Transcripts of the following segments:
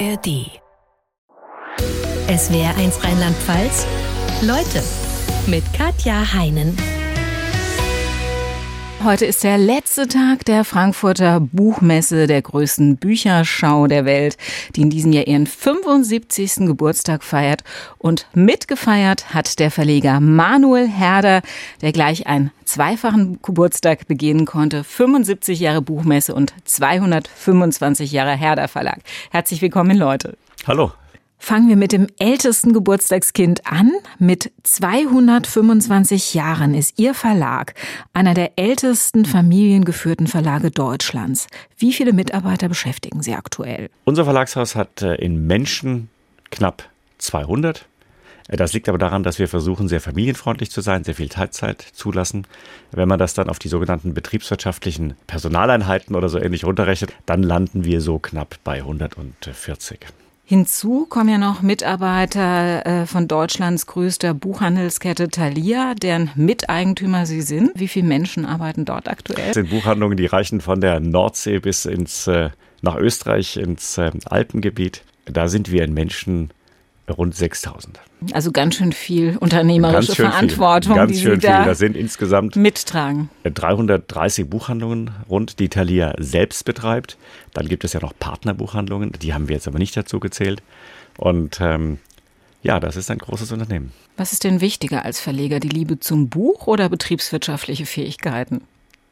ARD. Es wäre eins Rheinland-Pfalz. Leute mit Katja Heinen. Heute ist der letzte Tag der Frankfurter Buchmesse, der größten Bücherschau der Welt, die in diesem Jahr ihren 75. Geburtstag feiert. Und mitgefeiert hat der Verleger Manuel Herder, der gleich einen zweifachen Geburtstag begehen konnte. 75 Jahre Buchmesse und 225 Jahre Herder Verlag. Herzlich willkommen, Leute. Hallo. Fangen wir mit dem ältesten Geburtstagskind an. Mit 225 Jahren ist Ihr Verlag einer der ältesten familiengeführten Verlage Deutschlands. Wie viele Mitarbeiter beschäftigen Sie aktuell? Unser Verlagshaus hat äh, in Menschen knapp 200. Äh, das liegt aber daran, dass wir versuchen, sehr familienfreundlich zu sein, sehr viel Teilzeit zulassen. Wenn man das dann auf die sogenannten betriebswirtschaftlichen Personaleinheiten oder so ähnlich runterrechnet, dann landen wir so knapp bei 140. Hinzu kommen ja noch Mitarbeiter äh, von Deutschlands größter Buchhandelskette Thalia, deren Miteigentümer Sie sind. Wie viele Menschen arbeiten dort aktuell? Das sind Buchhandlungen, die reichen von der Nordsee bis ins, äh, nach Österreich, ins äh, Alpengebiet. Da sind wir in Menschen rund 6000. Also ganz schön viel unternehmerische schön Verantwortung. Ganz die schön Sie da viel. Da sind insgesamt mittragen. 330 Buchhandlungen rund, die Thalia selbst betreibt. Dann gibt es ja noch Partnerbuchhandlungen, die haben wir jetzt aber nicht dazu gezählt. Und ähm, ja, das ist ein großes Unternehmen. Was ist denn wichtiger als Verleger, die Liebe zum Buch oder betriebswirtschaftliche Fähigkeiten?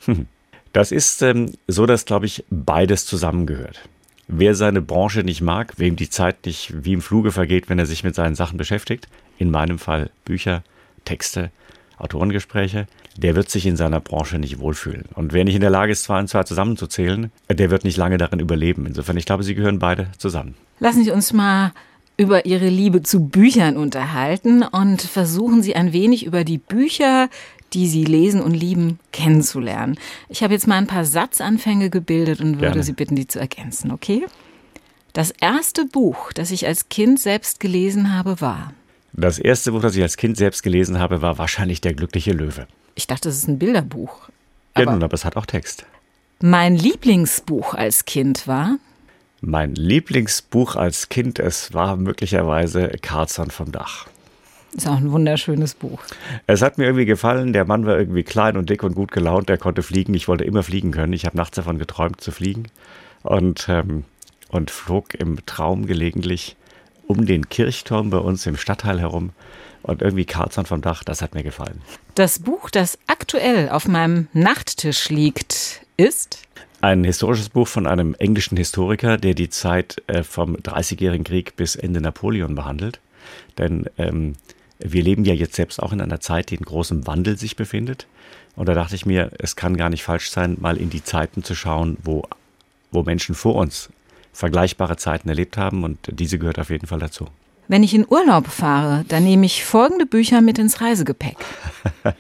Das ist ähm, so, dass, glaube ich, beides zusammengehört. Wer seine Branche nicht mag, wem die Zeit nicht wie im Fluge vergeht, wenn er sich mit seinen Sachen beschäftigt, in meinem Fall Bücher, Texte, Autorengespräche, der wird sich in seiner Branche nicht wohlfühlen. Und wer nicht in der Lage ist, zwei und zwei zusammenzuzählen, der wird nicht lange darin überleben. Insofern, ich glaube, sie gehören beide zusammen. Lassen Sie uns mal über Ihre Liebe zu Büchern unterhalten und versuchen Sie ein wenig über die Bücher, die Sie lesen und lieben, kennenzulernen. Ich habe jetzt mal ein paar Satzanfänge gebildet und würde Gerne. Sie bitten, die zu ergänzen, okay? Das erste Buch, das ich als Kind selbst gelesen habe, war. Das erste Buch, das ich als Kind selbst gelesen habe, war wahrscheinlich Der glückliche Löwe. Ich dachte, es ist ein Bilderbuch. Ja, Aber nun, aber es hat auch Text. mein Lieblingsbuch als Kind war. Mein Lieblingsbuch als Kind, es war möglicherweise Karlsson vom Dach. Ist auch ein wunderschönes Buch. Es hat mir irgendwie gefallen, der Mann war irgendwie klein und dick und gut gelaunt, der konnte fliegen. Ich wollte immer fliegen können. Ich habe nachts davon geträumt zu fliegen und, ähm, und flog im Traum gelegentlich um den Kirchturm bei uns im Stadtteil herum. Und irgendwie Karlsson vom Dach, das hat mir gefallen. Das Buch, das aktuell auf meinem Nachttisch liegt, ist. Ein historisches Buch von einem englischen Historiker, der die Zeit äh, vom Dreißigjährigen Krieg bis Ende Napoleon behandelt. Denn ähm, wir leben ja jetzt selbst auch in einer Zeit, die in großem Wandel sich befindet. Und da dachte ich mir, es kann gar nicht falsch sein, mal in die Zeiten zu schauen, wo, wo Menschen vor uns vergleichbare Zeiten erlebt haben. Und diese gehört auf jeden Fall dazu. Wenn ich in Urlaub fahre, dann nehme ich folgende Bücher mit ins Reisegepäck.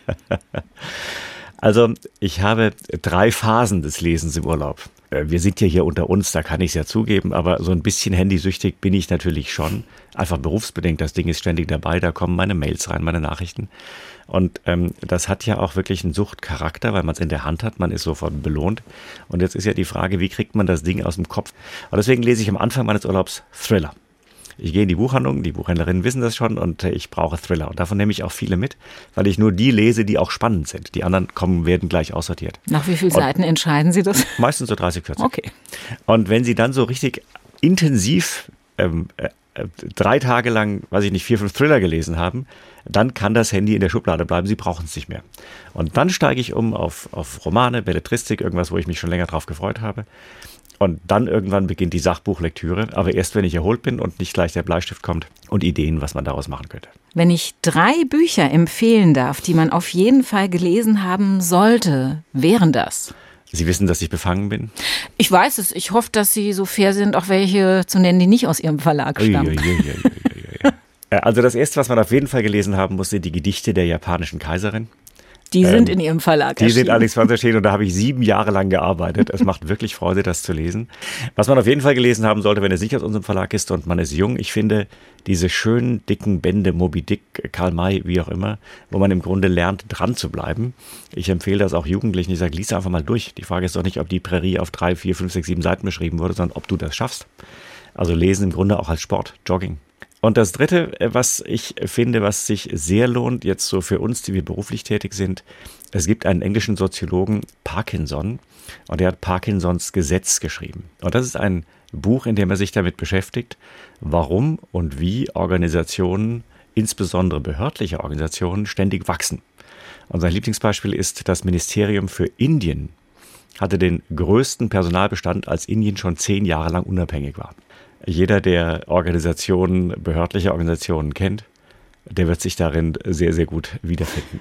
Also ich habe drei Phasen des Lesens im Urlaub. Äh, Wir sind ja hier unter uns, da kann ich es ja zugeben, aber so ein bisschen handysüchtig bin ich natürlich schon. Einfach berufsbedingt, das Ding ist ständig dabei, da kommen meine Mails rein, meine Nachrichten. Und ähm, das hat ja auch wirklich einen Suchtcharakter, weil man es in der Hand hat, man ist sofort belohnt. Und jetzt ist ja die Frage, wie kriegt man das Ding aus dem Kopf? Und deswegen lese ich am Anfang meines Urlaubs Thriller. Ich gehe in die Buchhandlung, die Buchhändlerinnen wissen das schon und äh, ich brauche Thriller. Und davon nehme ich auch viele mit, weil ich nur die lese, die auch spannend sind. Die anderen kommen, werden gleich aussortiert. Nach wie vielen Und- Seiten entscheiden Sie das? Meistens so 30, 40. Okay. Und wenn Sie dann so richtig intensiv ähm, äh, äh, drei Tage lang, weiß ich nicht, vier, fünf Thriller gelesen haben, dann kann das Handy in der Schublade bleiben. Sie brauchen es nicht mehr. Und dann steige ich um auf, auf Romane, Belletristik, irgendwas, wo ich mich schon länger drauf gefreut habe. Und dann irgendwann beginnt die Sachbuchlektüre, aber erst wenn ich erholt bin und nicht gleich der Bleistift kommt und Ideen, was man daraus machen könnte. Wenn ich drei Bücher empfehlen darf, die man auf jeden Fall gelesen haben sollte, wären das. Sie wissen, dass ich befangen bin? Ich weiß es. Ich hoffe, dass Sie so fair sind, auch welche zu nennen, die nicht aus Ihrem Verlag stammen. Also das erste, was man auf jeden Fall gelesen haben muss, sind die Gedichte der japanischen Kaiserin. Die sind in Ihrem Verlag Die sind allerdings von erschienen und da habe ich sieben Jahre lang gearbeitet. Es macht wirklich Freude, das zu lesen. Was man auf jeden Fall gelesen haben sollte, wenn es nicht aus unserem Verlag ist und man ist jung, ich finde diese schönen, dicken Bände, Moby Dick, Karl May, wie auch immer, wo man im Grunde lernt, dran zu bleiben. Ich empfehle das auch Jugendlichen. Ich sage, lies einfach mal durch. Die Frage ist doch nicht, ob die Prärie auf drei, vier, fünf, sechs, sieben Seiten beschrieben wurde, sondern ob du das schaffst. Also lesen im Grunde auch als Sport, Jogging. Und das Dritte, äh, was ich finde, was sich sehr lohnt, jetzt so für uns, die wir beruflich tätig sind, es gibt einen englischen Soziologen, Parkinson, und der hat Parkinsons Gesetz geschrieben. Und das ist ein Buch, in dem er sich damit beschäftigt, warum und wie Organisationen, insbesondere behördliche Organisationen, ständig wachsen. Und sein Lieblingsbeispiel ist das Ministerium für Indien, hatte den größten Personalbestand, als Indien schon zehn Jahre lang unabhängig war. Jeder, der Organisationen, behördliche Organisationen kennt, der wird sich darin sehr, sehr gut wiederfinden.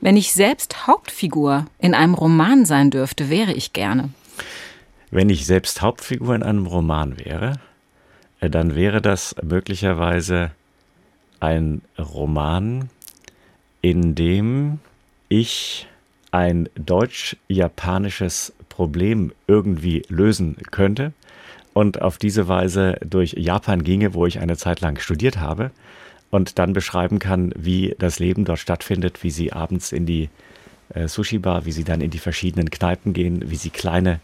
Wenn ich selbst Hauptfigur in einem Roman sein dürfte, wäre ich gerne. Wenn ich selbst Hauptfigur in einem Roman wäre, äh, dann wäre das möglicherweise ein Roman, in dem ich ein deutsch-japanisches Problem irgendwie lösen könnte und auf diese Weise durch Japan ginge, wo ich eine Zeit lang studiert habe und dann beschreiben kann, wie das Leben dort stattfindet, wie sie abends in die äh, Sushi-Bar, wie sie dann in die verschiedenen Kneipen gehen, wie sie kleine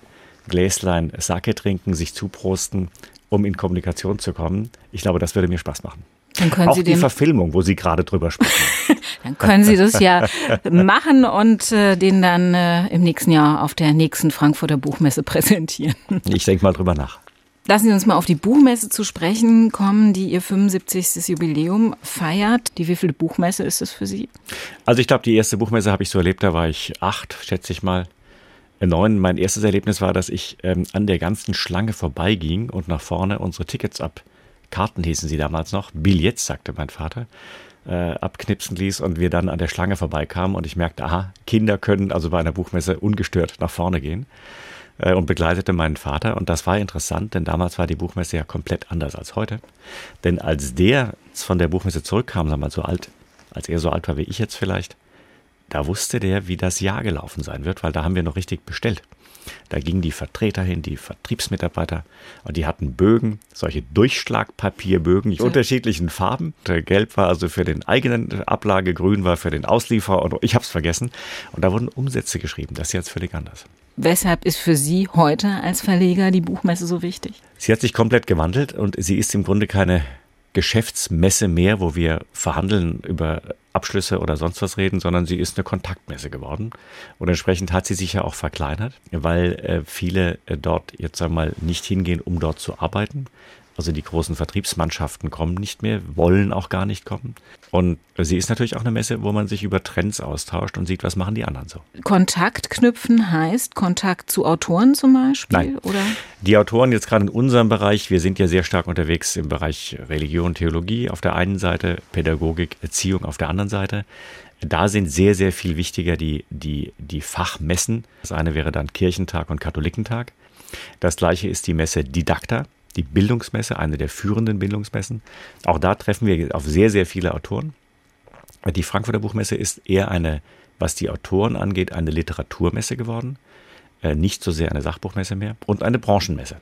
Gläslein Sake trinken, sich zuprosten, um in Kommunikation zu kommen. Ich glaube, das würde mir Spaß machen. Dann können Auch Sie die Verfilmung, wo Sie gerade drüber sprechen. dann können Sie das ja machen und äh, den dann äh, im nächsten Jahr auf der nächsten Frankfurter Buchmesse präsentieren. ich denke mal drüber nach. Lassen Sie uns mal auf die Buchmesse zu sprechen kommen, die Ihr 75. Jubiläum feiert. Die wievielte Buchmesse ist es für Sie? Also ich glaube, die erste Buchmesse habe ich so erlebt, da war ich acht, schätze ich mal. Äh, Neun. Mein erstes Erlebnis war, dass ich ähm, an der ganzen Schlange vorbeiging und nach vorne unsere Tickets ab, Karten hießen sie damals noch, Billets, sagte mein Vater, äh, abknipsen ließ und wir dann an der Schlange vorbeikamen und ich merkte, aha, Kinder können also bei einer Buchmesse ungestört nach vorne gehen äh, und begleitete meinen Vater. Und das war interessant, denn damals war die Buchmesse ja komplett anders als heute. Denn als der von der Buchmesse zurückkam, sagen wir mal so alt, als er so alt war wie ich jetzt vielleicht, da wusste der, wie das Jahr gelaufen sein wird, weil da haben wir noch richtig bestellt. Da gingen die Vertreter hin, die Vertriebsmitarbeiter, und die hatten Bögen, solche Durchschlagpapierbögen in unterschiedlichen Farben. Der Gelb war also für den eigenen Ablage, Grün war für den Auslieferer und ich habe es vergessen. Und da wurden Umsätze geschrieben. Das ist jetzt völlig anders. Weshalb ist für Sie heute als Verleger die Buchmesse so wichtig? Sie hat sich komplett gewandelt und sie ist im Grunde keine Geschäftsmesse mehr, wo wir verhandeln über Abschlüsse oder sonst was reden, sondern sie ist eine Kontaktmesse geworden. Und entsprechend hat sie sich ja auch verkleinert, weil äh, viele äh, dort jetzt einmal nicht hingehen, um dort zu arbeiten. Also die großen Vertriebsmannschaften kommen nicht mehr, wollen auch gar nicht kommen. Und sie ist natürlich auch eine Messe, wo man sich über Trends austauscht und sieht, was machen die anderen so. Kontakt knüpfen heißt Kontakt zu Autoren zum Beispiel? Nein. Oder? Die Autoren jetzt gerade in unserem Bereich, wir sind ja sehr stark unterwegs im Bereich Religion, Theologie auf der einen Seite, Pädagogik, Erziehung auf der anderen Seite. Da sind sehr, sehr viel wichtiger die, die, die Fachmessen. Das eine wäre dann Kirchentag und Katholikentag. Das gleiche ist die Messe Didakta, die Bildungsmesse, eine der führenden Bildungsmessen. Auch da treffen wir auf sehr, sehr viele Autoren. Die Frankfurter Buchmesse ist eher eine, was die Autoren angeht, eine Literaturmesse geworden. Äh, nicht so sehr eine Sachbuchmesse mehr und eine Branchenmesse.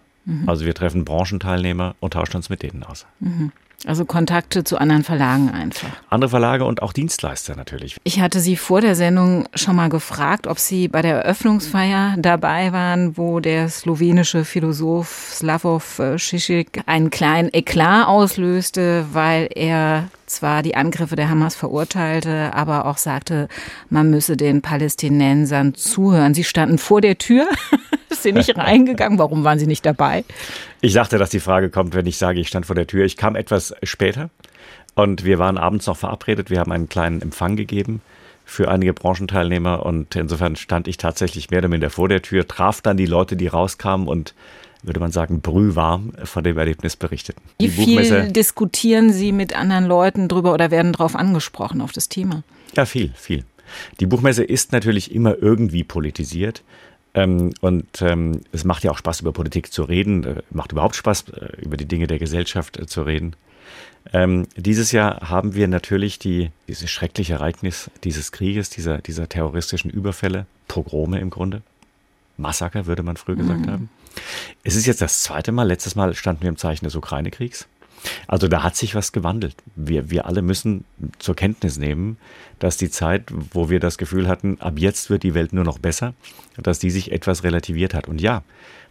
Also wir treffen Branchenteilnehmer und tauschen uns mit denen aus. Also Kontakte zu anderen Verlagen einfach. Andere Verlage und auch Dienstleister natürlich. Ich hatte Sie vor der Sendung schon mal gefragt, ob Sie bei der Eröffnungsfeier dabei waren, wo der slowenische Philosoph Slavoj Žižek einen kleinen Eklat auslöste, weil er zwar die Angriffe der Hamas verurteilte, aber auch sagte, man müsse den Palästinensern zuhören. Sie standen vor der Tür, sind nicht reingegangen. Warum waren Sie nicht dabei? Ich dachte, dass die Frage kommt, wenn ich sage, ich stand vor der Tür. Ich kam etwas später und wir waren abends noch verabredet. Wir haben einen kleinen Empfang gegeben für einige Branchenteilnehmer und insofern stand ich tatsächlich mehr oder minder vor der Tür, traf dann die Leute, die rauskamen und würde man sagen, brühwarm von dem Erlebnis berichteten. Wie viel diskutieren Sie mit anderen Leuten drüber oder werden darauf angesprochen, auf das Thema? Ja, viel, viel. Die Buchmesse ist natürlich immer irgendwie politisiert. Ähm, und ähm, es macht ja auch Spaß, über Politik zu reden. Äh, macht überhaupt Spaß, äh, über die Dinge der Gesellschaft äh, zu reden. Ähm, dieses Jahr haben wir natürlich die, dieses schreckliche Ereignis dieses Krieges, dieser, dieser terroristischen Überfälle, Pogrome im Grunde. Massaker, würde man früher gesagt haben. Es ist jetzt das zweite Mal. Letztes Mal standen wir im Zeichen des Ukraine-Kriegs. Also da hat sich was gewandelt. Wir, wir alle müssen zur Kenntnis nehmen, dass die Zeit, wo wir das Gefühl hatten, ab jetzt wird die Welt nur noch besser, dass die sich etwas relativiert hat. Und ja,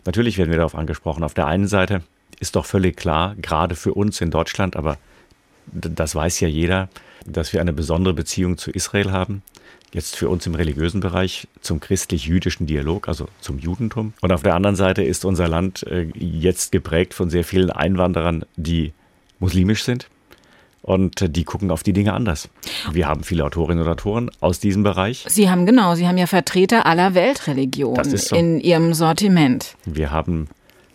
natürlich werden wir darauf angesprochen. Auf der einen Seite ist doch völlig klar, gerade für uns in Deutschland, aber das weiß ja jeder, dass wir eine besondere Beziehung zu Israel haben. Jetzt für uns im religiösen Bereich zum christlich-jüdischen Dialog, also zum Judentum. Und auf der anderen Seite ist unser Land äh, jetzt geprägt von sehr vielen Einwanderern, die muslimisch sind. Und äh, die gucken auf die Dinge anders. Wir haben viele Autorinnen und Autoren aus diesem Bereich. Sie haben genau, Sie haben ja Vertreter aller Weltreligionen so. in Ihrem Sortiment. Wir haben,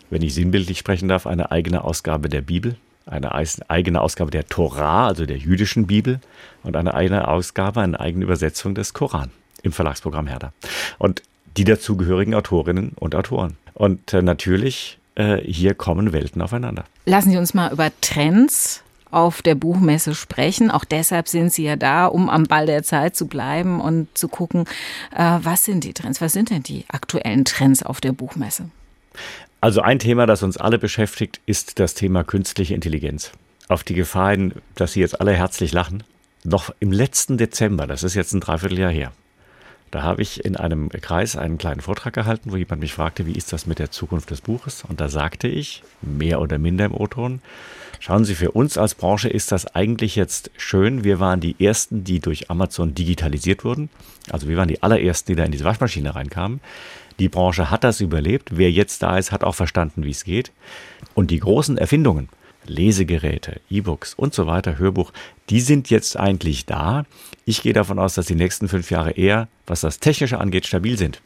wenn ich sinnbildlich sprechen darf, eine eigene Ausgabe der Bibel eine eigene Ausgabe der Torah, also der jüdischen Bibel, und eine eigene Ausgabe, eine eigene Übersetzung des Koran im Verlagsprogramm Herder. Und die dazugehörigen Autorinnen und Autoren. Und äh, natürlich, äh, hier kommen Welten aufeinander. Lassen Sie uns mal über Trends auf der Buchmesse sprechen. Auch deshalb sind Sie ja da, um am Ball der Zeit zu bleiben und zu gucken, äh, was sind die Trends, was sind denn die aktuellen Trends auf der Buchmesse? Also ein Thema, das uns alle beschäftigt, ist das Thema künstliche Intelligenz. Auf die Gefahr hin, dass Sie jetzt alle herzlich lachen. Noch im letzten Dezember, das ist jetzt ein Dreivierteljahr her, da habe ich in einem Kreis einen kleinen Vortrag gehalten, wo jemand mich fragte, wie ist das mit der Zukunft des Buches? Und da sagte ich, mehr oder minder im O-Ton, schauen Sie, für uns als Branche ist das eigentlich jetzt schön. Wir waren die Ersten, die durch Amazon digitalisiert wurden. Also wir waren die allerersten, die da in diese Waschmaschine reinkamen. Die Branche hat das überlebt. Wer jetzt da ist, hat auch verstanden, wie es geht. Und die großen Erfindungen, Lesegeräte, E-Books und so weiter, Hörbuch, die sind jetzt eigentlich da. Ich gehe davon aus, dass die nächsten fünf Jahre eher, was das Technische angeht, stabil sind.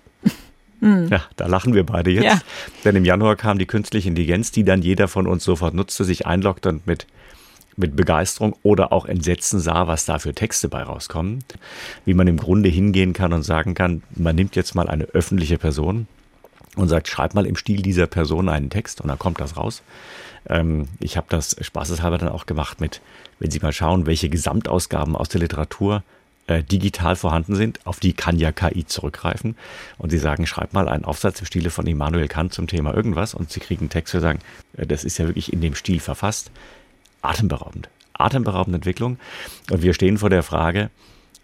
Mhm. Ja, da lachen wir beide jetzt. Ja. Denn im Januar kam die künstliche Intelligenz, die dann jeder von uns sofort nutzte, sich einloggte und mit mit Begeisterung oder auch Entsetzen sah, was da für Texte bei rauskommen. Wie man im Grunde hingehen kann und sagen kann, man nimmt jetzt mal eine öffentliche Person und sagt, schreib mal im Stil dieser Person einen Text und dann kommt das raus. Ähm, ich habe das spaßeshalber dann auch gemacht mit, wenn Sie mal schauen, welche Gesamtausgaben aus der Literatur äh, digital vorhanden sind, auf die kann ja KI zurückgreifen. Und Sie sagen, schreib mal einen Aufsatz im Stile von Immanuel Kant zum Thema irgendwas und Sie kriegen einen Text, und sagen, äh, das ist ja wirklich in dem Stil verfasst atemberaubend. Atemberaubende Entwicklung. Und wir stehen vor der Frage,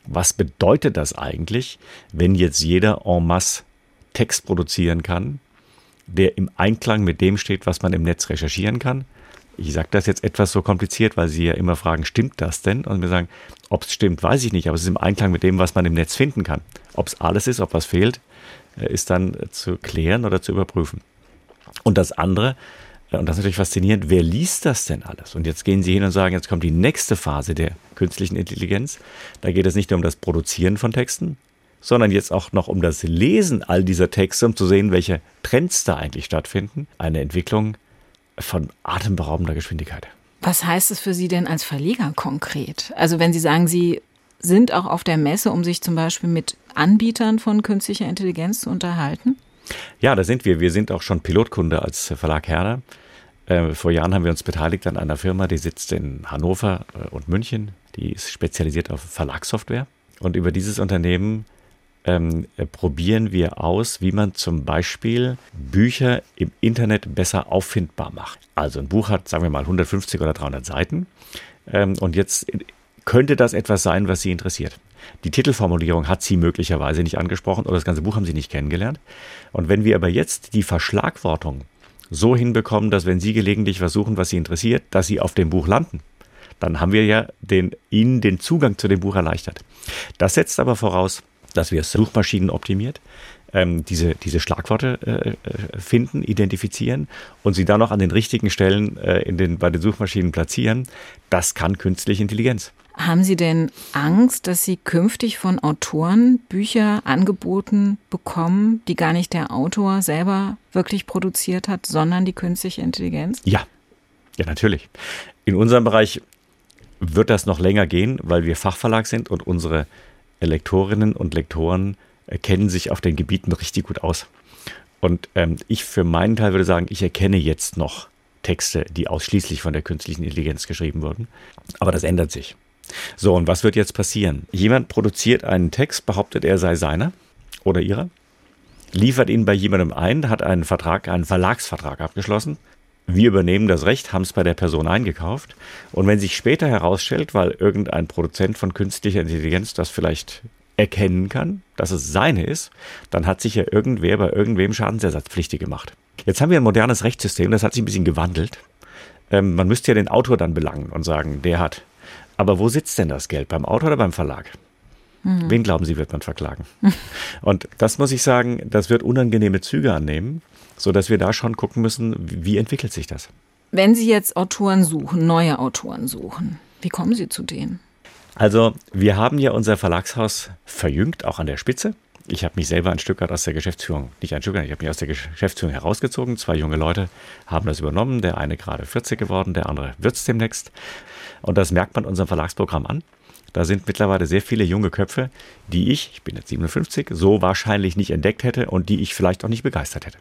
was bedeutet das eigentlich, wenn jetzt jeder en masse Text produzieren kann, der im Einklang mit dem steht, was man im Netz recherchieren kann? Ich sage das jetzt etwas so kompliziert, weil Sie ja immer fragen, stimmt das denn? Und wir sagen, ob es stimmt, weiß ich nicht, aber es ist im Einklang mit dem, was man im Netz finden kann. Ob es alles ist, ob was fehlt, äh, ist dann zu klären oder zu überprüfen. Und das andere, und das ist natürlich faszinierend, wer liest das denn alles? Und jetzt gehen Sie hin und sagen, jetzt kommt die nächste Phase der künstlichen Intelligenz. Da geht es nicht nur um das Produzieren von Texten, sondern jetzt auch noch um das Lesen all dieser Texte, um zu sehen, welche Trends da eigentlich stattfinden. Eine Entwicklung von atemberaubender Geschwindigkeit. Was heißt es für Sie denn als Verleger konkret? Also wenn Sie sagen, Sie sind auch auf der Messe, um sich zum Beispiel mit Anbietern von künstlicher Intelligenz zu unterhalten? Ja, da sind wir. Wir sind auch schon Pilotkunde als Verlag Herder. Äh, vor Jahren haben wir uns beteiligt an einer Firma, die sitzt in Hannover äh, und München. Die ist spezialisiert auf Verlagssoftware. Und über dieses Unternehmen ähm, äh, probieren wir aus, wie man zum Beispiel Bücher im Internet besser auffindbar macht. Also ein Buch hat, sagen wir mal, 150 oder 300 Seiten. Ähm, und jetzt könnte das etwas sein, was Sie interessiert. Die Titelformulierung hat sie möglicherweise nicht angesprochen oder das ganze Buch haben sie nicht kennengelernt. Und wenn wir aber jetzt die Verschlagwortung so hinbekommen, dass wenn Sie gelegentlich versuchen, was Sie interessiert, dass Sie auf dem Buch landen, dann haben wir ja den, Ihnen den Zugang zu dem Buch erleichtert. Das setzt aber voraus, dass wir Suchmaschinen optimiert, ähm, diese, diese Schlagworte äh, äh, finden, identifizieren und sie dann noch an den richtigen Stellen äh, in den, bei den Suchmaschinen platzieren. Das kann künstliche Intelligenz. Haben Sie denn Angst, dass Sie künftig von Autoren Bücher angeboten bekommen, die gar nicht der Autor selber wirklich produziert hat, sondern die künstliche Intelligenz? Ja, ja, natürlich. In unserem Bereich wird das noch länger gehen, weil wir Fachverlag sind und unsere Lektorinnen und Lektoren kennen sich auf den Gebieten richtig gut aus. Und ähm, ich für meinen Teil würde sagen, ich erkenne jetzt noch Texte, die ausschließlich von der künstlichen Intelligenz geschrieben wurden. Aber das ändert sich. So, und was wird jetzt passieren? Jemand produziert einen Text, behauptet, er sei seiner oder ihrer, liefert ihn bei jemandem ein, hat einen Vertrag, einen Verlagsvertrag abgeschlossen. Wir übernehmen das Recht, haben es bei der Person eingekauft. Und wenn sich später herausstellt, weil irgendein Produzent von künstlicher Intelligenz das vielleicht erkennen kann, dass es seine ist, dann hat sich ja irgendwer bei irgendwem Schadensersatzpflichtig gemacht. Jetzt haben wir ein modernes Rechtssystem, das hat sich ein bisschen gewandelt. Ähm, man müsste ja den Autor dann belangen und sagen, der hat. Aber wo sitzt denn das Geld? Beim Autor oder beim Verlag? Mhm. Wen glauben Sie, wird man verklagen? und das muss ich sagen, das wird unangenehme Züge annehmen, sodass wir da schon gucken müssen, wie entwickelt sich das? Wenn Sie jetzt Autoren suchen, neue Autoren suchen, wie kommen Sie zu denen? Also, wir haben ja unser Verlagshaus verjüngt, auch an der Spitze. Ich habe mich selber ein Stück weit aus der Geschäftsführung, nicht ein Stück weit, ich habe mich aus der Geschäftsführung herausgezogen. Zwei junge Leute haben das übernommen. Der eine gerade 40 geworden, der andere wird es demnächst. Und das merkt man unserem Verlagsprogramm an. Da sind mittlerweile sehr viele junge Köpfe, die ich, ich bin jetzt 57, so wahrscheinlich nicht entdeckt hätte und die ich vielleicht auch nicht begeistert hätte.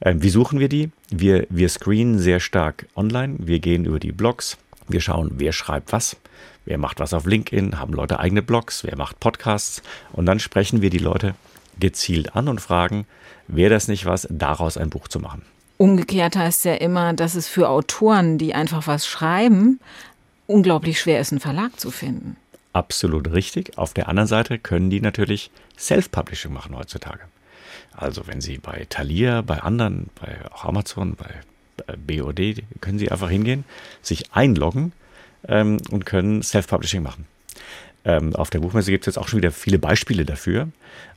Ähm, wie suchen wir die? Wir, wir screenen sehr stark online. Wir gehen über die Blogs. Wir schauen, wer schreibt was. Wer macht was auf LinkedIn? Haben Leute eigene Blogs? Wer macht Podcasts? Und dann sprechen wir die Leute gezielt an und fragen, wäre das nicht was, daraus ein Buch zu machen? Umgekehrt heißt ja immer, dass es für Autoren, die einfach was schreiben, unglaublich schwer ist, einen Verlag zu finden. Absolut richtig. Auf der anderen Seite können die natürlich Self-Publishing machen heutzutage. Also wenn Sie bei Thalia, bei anderen, bei auch Amazon, bei BOD, können Sie einfach hingehen, sich einloggen ähm, und können Self-Publishing machen. Ähm, auf der Buchmesse gibt es jetzt auch schon wieder viele Beispiele dafür.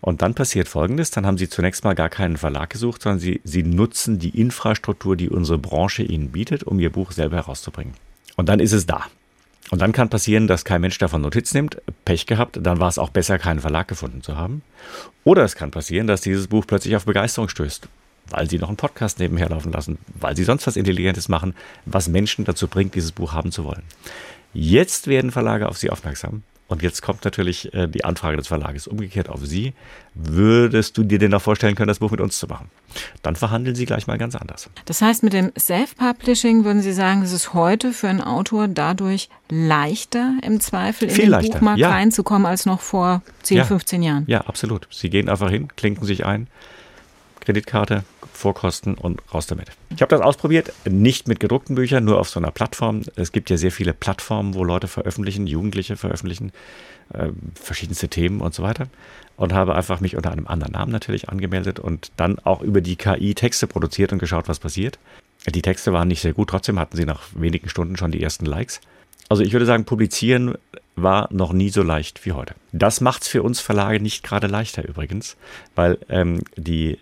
Und dann passiert Folgendes, dann haben Sie zunächst mal gar keinen Verlag gesucht, sondern Sie, Sie nutzen die Infrastruktur, die unsere Branche Ihnen bietet, um Ihr Buch selber herauszubringen. Und dann ist es da. Und dann kann passieren, dass kein Mensch davon Notiz nimmt. Pech gehabt, dann war es auch besser, keinen Verlag gefunden zu haben. Oder es kann passieren, dass dieses Buch plötzlich auf Begeisterung stößt, weil sie noch einen Podcast nebenher laufen lassen, weil sie sonst was Intelligentes machen, was Menschen dazu bringt, dieses Buch haben zu wollen. Jetzt werden Verlage auf sie aufmerksam und jetzt kommt natürlich äh, die Anfrage des Verlages umgekehrt auf Sie. Würdest du dir denn noch vorstellen können, das Buch mit uns zu machen? Dann verhandeln Sie gleich mal ganz anders. Das heißt, mit dem Self-Publishing würden Sie sagen, es ist heute für einen Autor dadurch leichter, im Zweifel in Viel den leichter, Buchmarkt ja. reinzukommen, als noch vor 10, Ja. 15 Jahren? Ja, absolut. Sie gehen einfach hin, klinken sich ein, Kreditkarte, Vorkosten und raus damit. Ich habe das ausprobiert, nicht mit gedruckten Büchern, nur auf so einer Plattform. Es gibt ja sehr viele Plattformen, wo Leute veröffentlichen, Jugendliche veröffentlichen, äh, verschiedenste Themen und so weiter. Und habe einfach mich unter einem anderen Namen natürlich angemeldet und dann auch über die KI Texte produziert und geschaut, was passiert. Die Texte waren nicht sehr gut, trotzdem hatten sie nach wenigen Stunden schon die ersten Likes. Also ich würde sagen, publizieren war noch nie so leicht wie heute. Das macht es für uns Verlage nicht gerade leichter übrigens, weil ähm, die,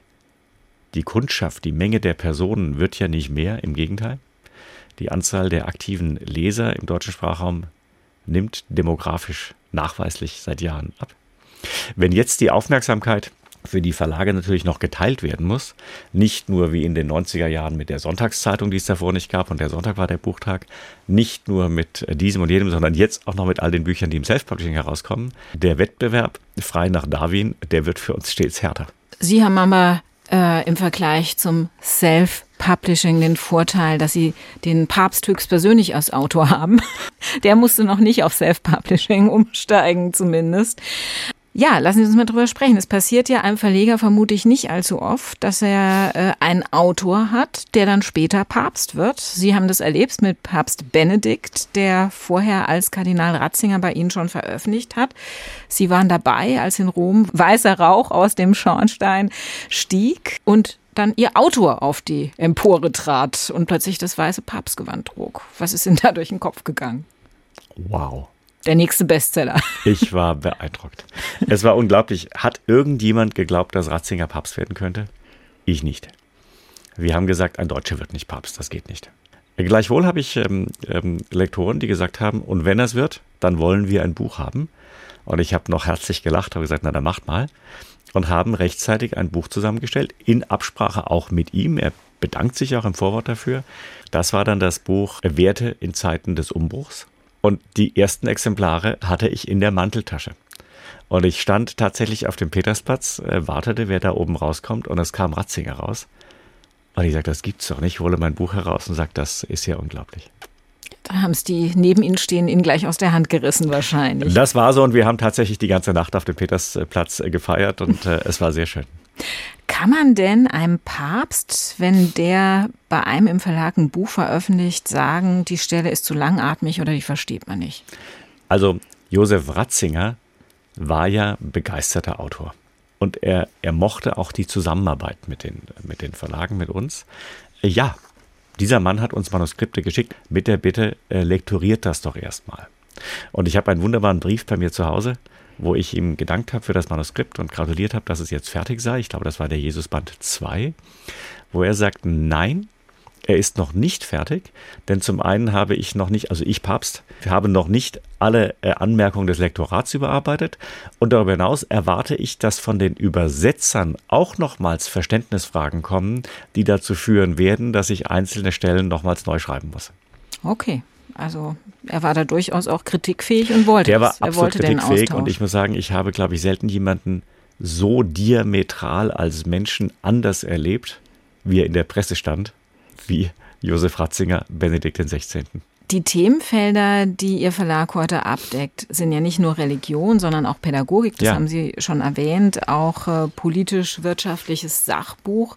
die Kundschaft, die Menge der Personen wird ja nicht mehr, im Gegenteil. Die Anzahl der aktiven Leser im deutschen Sprachraum nimmt demografisch nachweislich seit Jahren ab. Wenn jetzt die Aufmerksamkeit für die Verlage natürlich noch geteilt werden muss, nicht nur wie in den 90er Jahren mit der Sonntagszeitung, die es davor nicht gab, und der Sonntag war der Buchtag, nicht nur mit diesem und jedem, sondern jetzt auch noch mit all den Büchern, die im Self-Publishing herauskommen. Der Wettbewerb frei nach Darwin, der wird für uns stets härter. Sie haben aber äh, im Vergleich zum Self-Publishing den Vorteil, dass Sie den Papst höchstpersönlich als Autor haben. Der musste noch nicht auf Self-Publishing umsteigen, zumindest. Ja, lassen Sie uns mal drüber sprechen. Es passiert ja einem Verleger vermutlich nicht allzu oft, dass er äh, einen Autor hat, der dann später Papst wird. Sie haben das erlebt mit Papst Benedikt, der vorher als Kardinal Ratzinger bei Ihnen schon veröffentlicht hat. Sie waren dabei, als in Rom weißer Rauch aus dem Schornstein stieg und dann Ihr Autor auf die Empore trat und plötzlich das weiße Papstgewand trug. Was ist Ihnen da durch den Kopf gegangen? Wow. Der nächste Bestseller. Ich war beeindruckt. Es war unglaublich. Hat irgendjemand geglaubt, dass Ratzinger Papst werden könnte? Ich nicht. Wir haben gesagt, ein Deutscher wird nicht Papst, das geht nicht. Gleichwohl habe ich ähm, ähm, Lektoren, die gesagt haben, und wenn es wird, dann wollen wir ein Buch haben. Und ich habe noch herzlich gelacht, habe gesagt, na dann macht mal. Und haben rechtzeitig ein Buch zusammengestellt, in Absprache auch mit ihm. Er bedankt sich auch im Vorwort dafür. Das war dann das Buch Werte in Zeiten des Umbruchs. Und die ersten Exemplare hatte ich in der Manteltasche. Und ich stand tatsächlich auf dem Petersplatz, äh, wartete, wer da oben rauskommt, und es kam Ratzinger raus. Und ich sagte, das gibt's doch nicht. Ich hole mein Buch heraus und sage, das ist ja unglaublich. Da haben es die neben Ihnen stehen Ihnen gleich aus der Hand gerissen wahrscheinlich. Das war so und wir haben tatsächlich die ganze Nacht auf dem Petersplatz äh, gefeiert und äh, es war sehr schön. Kann man denn einem Papst, wenn der bei einem im Verlag ein Buch veröffentlicht, sagen, die Stelle ist zu langatmig oder die versteht man nicht? Also Josef Ratzinger war ja begeisterter Autor. und er, er mochte auch die Zusammenarbeit mit den, mit den Verlagen, mit uns. Ja, dieser Mann hat uns Manuskripte geschickt mit der Bitte, äh, lektoriert das doch erstmal. Und ich habe einen wunderbaren Brief bei mir zu Hause, wo ich ihm gedankt habe für das Manuskript und gratuliert habe, dass es jetzt fertig sei. Ich glaube, das war der Jesusband 2, wo er sagt, nein, er ist noch nicht fertig, denn zum einen habe ich noch nicht, also ich Papst, wir haben noch nicht alle äh, Anmerkungen des Lektorats überarbeitet und darüber hinaus erwarte ich, dass von den Übersetzern auch nochmals Verständnisfragen kommen, die dazu führen werden, dass ich einzelne Stellen nochmals neu schreiben muss. Okay. Also er war da durchaus auch kritikfähig und wollte Der war es. absolut kritikfähig und ich muss sagen, ich habe, glaube ich, selten jemanden so diametral als Menschen anders erlebt, wie er in der Presse stand wie Josef Ratzinger, Benedikt XVI. Die Themenfelder, die Ihr Verlag heute abdeckt, sind ja nicht nur Religion, sondern auch Pädagogik. Das ja. haben Sie schon erwähnt. Auch äh, politisch-wirtschaftliches Sachbuch.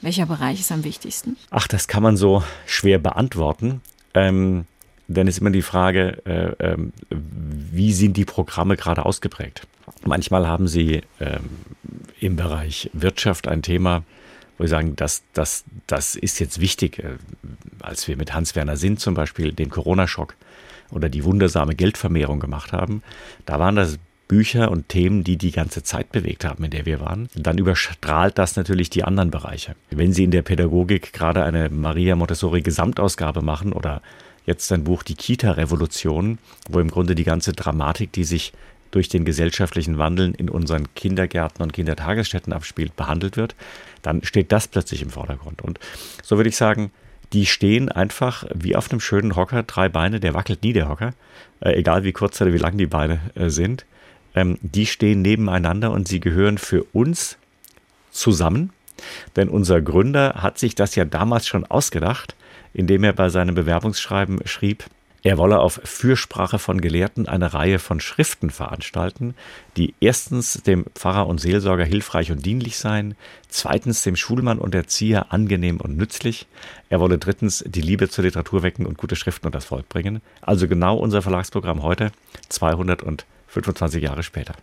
Welcher Bereich ist am wichtigsten? Ach, das kann man so schwer beantworten. Ähm, denn es ist immer die Frage, äh, äh, wie sind die Programme gerade ausgeprägt? Manchmal haben Sie ähm, im Bereich Wirtschaft ein Thema, wo wir sagen, das, das, das ist jetzt wichtig, äh, als wir mit Hans-Werner Sinn zum Beispiel den Corona-Schock oder die wundersame Geldvermehrung gemacht haben, da waren das Bücher und Themen, die die ganze Zeit bewegt haben, in der wir waren. Dann überstrahlt das natürlich die anderen Bereiche. Wenn Sie in der Pädagogik gerade eine Maria Montessori Gesamtausgabe machen oder jetzt ein Buch Die Kita-Revolution, wo im Grunde die ganze Dramatik, die sich durch den gesellschaftlichen Wandel in unseren Kindergärten und Kindertagesstätten abspielt, behandelt wird, dann steht das plötzlich im Vordergrund. Und so würde ich sagen, die stehen einfach wie auf einem schönen Hocker, drei Beine, der wackelt nie der Hocker, äh, egal wie kurz oder wie lang die Beine äh, sind. Ähm, die stehen nebeneinander und sie gehören für uns zusammen. Denn unser Gründer hat sich das ja damals schon ausgedacht, indem er bei seinem Bewerbungsschreiben schrieb, er wolle auf Fürsprache von Gelehrten eine Reihe von Schriften veranstalten, die erstens dem Pfarrer und Seelsorger hilfreich und dienlich seien, zweitens dem Schulmann und Erzieher angenehm und nützlich, er wolle drittens die Liebe zur Literatur wecken und gute Schriften unter das Volk bringen. Also genau unser Verlagsprogramm heute, 225 Jahre später.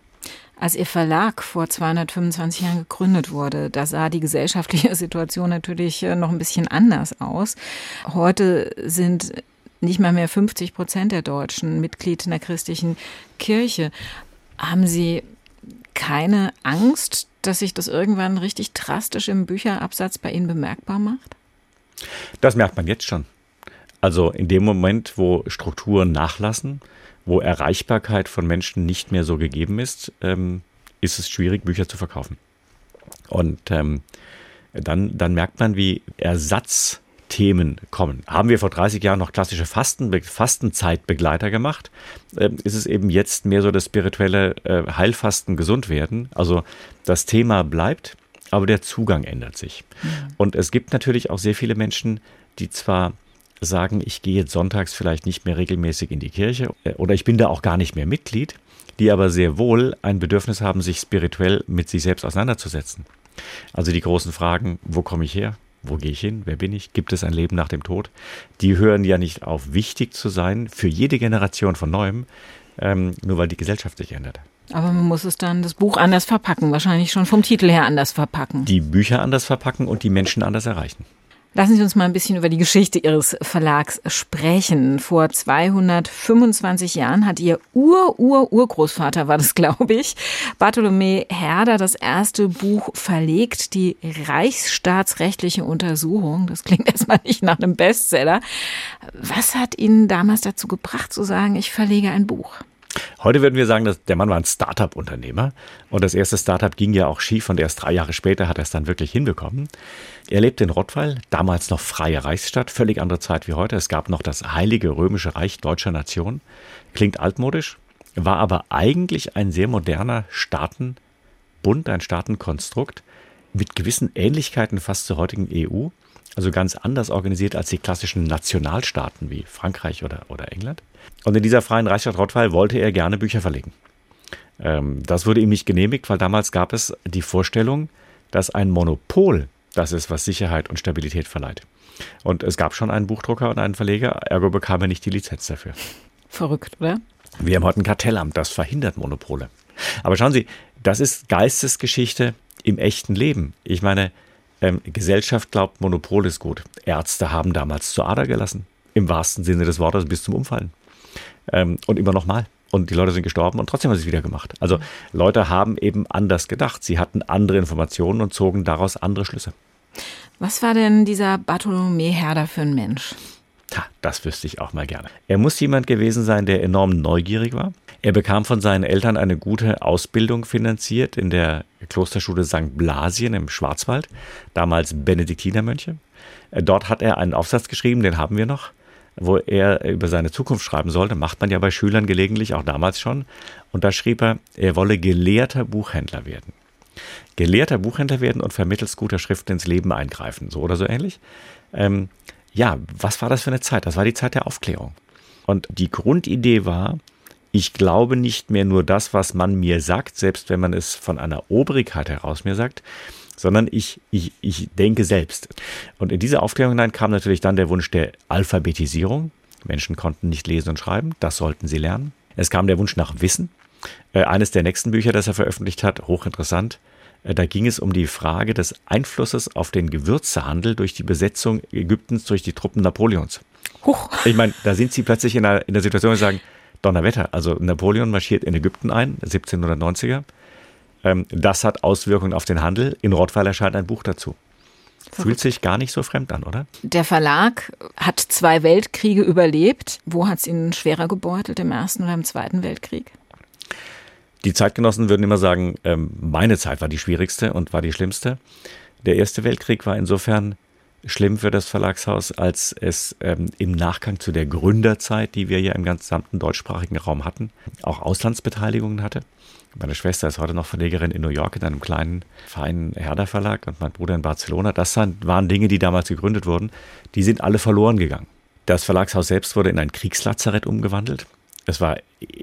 Als Ihr Verlag vor 225 Jahren gegründet wurde, da sah die gesellschaftliche Situation natürlich äh, noch ein bisschen anders aus. Heute sind nicht mal mehr 50 Prozent der Deutschen Mitglied in der christlichen Kirche. Haben Sie keine Angst, dass sich das irgendwann richtig drastisch im Bücherabsatz bei Ihnen bemerkbar macht? Das merkt man jetzt schon. Also in dem Moment, wo Strukturen nachlassen, wo Erreichbarkeit von Menschen nicht mehr so gegeben ist, ähm, ist es schwierig, Bücher zu verkaufen. Und ähm, dann, dann merkt man, wie Ersatz Themen kommen. Haben wir vor 30 Jahren noch klassische Fasten, Fastenzeitbegleiter gemacht, äh, ist es eben jetzt mehr so das spirituelle äh, Heilfasten, Gesundwerden. Also das Thema bleibt, aber der Zugang ändert sich. Mhm. Und es gibt natürlich auch sehr viele Menschen, die zwar sagen, ich gehe jetzt sonntags vielleicht nicht mehr regelmäßig in die Kirche äh, oder ich bin da auch gar nicht mehr Mitglied, die aber sehr wohl ein Bedürfnis haben, sich spirituell mit sich selbst auseinanderzusetzen. Also die großen Fragen, wo komme ich her? Wo gehe ich hin? Wer bin ich? Gibt es ein Leben nach dem Tod? Die hören ja nicht auf, wichtig zu sein für jede Generation von Neuem, ähm, nur weil die Gesellschaft sich ändert. Aber man muss es dann das Buch anders verpacken, wahrscheinlich schon vom Titel her anders verpacken. Die Bücher anders verpacken und die Menschen anders erreichen. Lassen Sie uns mal ein bisschen über die Geschichte Ihres Verlags sprechen. Vor 225 Jahren hat Ihr Ur-Ur-Urgroßvater, war das glaube ich, Bartholomä Herder das erste Buch verlegt, die Reichsstaatsrechtliche Untersuchung. Das klingt erstmal nicht nach einem Bestseller. Was hat Ihnen damals dazu gebracht zu sagen, ich verlege ein Buch? Heute würden wir sagen, dass der Mann war ein Startup-Unternehmer und das erste Startup ging ja auch schief und erst drei Jahre später hat er es dann wirklich hinbekommen. Er lebt in Rottweil, damals noch freie Reichsstadt, völlig andere Zeit wie heute. Es gab noch das Heilige Römische Reich deutscher Nation. Klingt altmodisch, war aber eigentlich ein sehr moderner Staatenbund, ein Staatenkonstrukt mit gewissen Ähnlichkeiten fast zur heutigen EU. Also ganz anders organisiert als die klassischen Nationalstaaten wie Frankreich oder, oder England. Und in dieser freien Reichsstadt Rottweil wollte er gerne Bücher verlegen. Ähm, das wurde ihm nicht genehmigt, weil damals gab es die Vorstellung, dass ein Monopol das ist, was Sicherheit und Stabilität verleiht. Und es gab schon einen Buchdrucker und einen Verleger, ergo bekam er nicht die Lizenz dafür. Verrückt, oder? Wir haben heute ein Kartellamt, das verhindert Monopole. Aber schauen Sie, das ist Geistesgeschichte im echten Leben. Ich meine, ähm, Gesellschaft glaubt, Monopol ist gut. Ärzte haben damals zur Ader gelassen. Im wahrsten Sinne des Wortes bis zum Umfallen. Ähm, und immer noch mal. Und die Leute sind gestorben und trotzdem haben sie es wieder gemacht. Also Leute haben eben anders gedacht. Sie hatten andere Informationen und zogen daraus andere Schlüsse. Was war denn dieser Bartholomew Herder für ein Mensch? Ta, das wüsste ich auch mal gerne. Er muss jemand gewesen sein, der enorm neugierig war. Er bekam von seinen Eltern eine gute Ausbildung finanziert in der Klosterschule St. Blasien im Schwarzwald, damals Benediktinermönche. Dort hat er einen Aufsatz geschrieben, den haben wir noch, wo er über seine Zukunft schreiben sollte. Macht man ja bei Schülern gelegentlich, auch damals schon. Und da schrieb er, er wolle gelehrter Buchhändler werden. Gelehrter Buchhändler werden und vermittels guter Schriften ins Leben eingreifen, so oder so ähnlich. Ähm, ja, was war das für eine Zeit? Das war die Zeit der Aufklärung. Und die Grundidee war, ich glaube nicht mehr nur das, was man mir sagt, selbst wenn man es von einer Obrigkeit heraus mir sagt, sondern ich, ich, ich denke selbst. Und in diese Aufklärung hinein kam natürlich dann der Wunsch der Alphabetisierung. Menschen konnten nicht lesen und schreiben, das sollten sie lernen. Es kam der Wunsch nach Wissen. Äh, eines der nächsten Bücher, das er veröffentlicht hat, hochinteressant, äh, da ging es um die Frage des Einflusses auf den Gewürzehandel durch die Besetzung Ägyptens durch die Truppen Napoleons. Huch. Ich meine, da sind sie plötzlich in der, in der Situation, sie sagen, Donnerwetter, also Napoleon marschiert in Ägypten ein, 1790er. Ähm, das hat Auswirkungen auf den Handel. In Rottweil erscheint ein Buch dazu. Verrückt. Fühlt sich gar nicht so fremd an, oder? Der Verlag hat zwei Weltkriege überlebt. Wo hat es ihn schwerer gebeutelt, im Ersten oder im Zweiten Weltkrieg? Die Zeitgenossen würden immer sagen, ähm, meine Zeit war die schwierigste und war die schlimmste. Der Erste Weltkrieg war insofern schlimm für das Verlagshaus, als es ähm, im Nachgang zu der Gründerzeit, die wir ja im gesamten deutschsprachigen Raum hatten, auch Auslandsbeteiligungen hatte. Meine Schwester ist heute noch Verlegerin in New York in einem kleinen, feinen Herder Verlag und mein Bruder in Barcelona. Das waren Dinge, die damals gegründet wurden. Die sind alle verloren gegangen. Das Verlagshaus selbst wurde in ein Kriegslazarett umgewandelt. Es war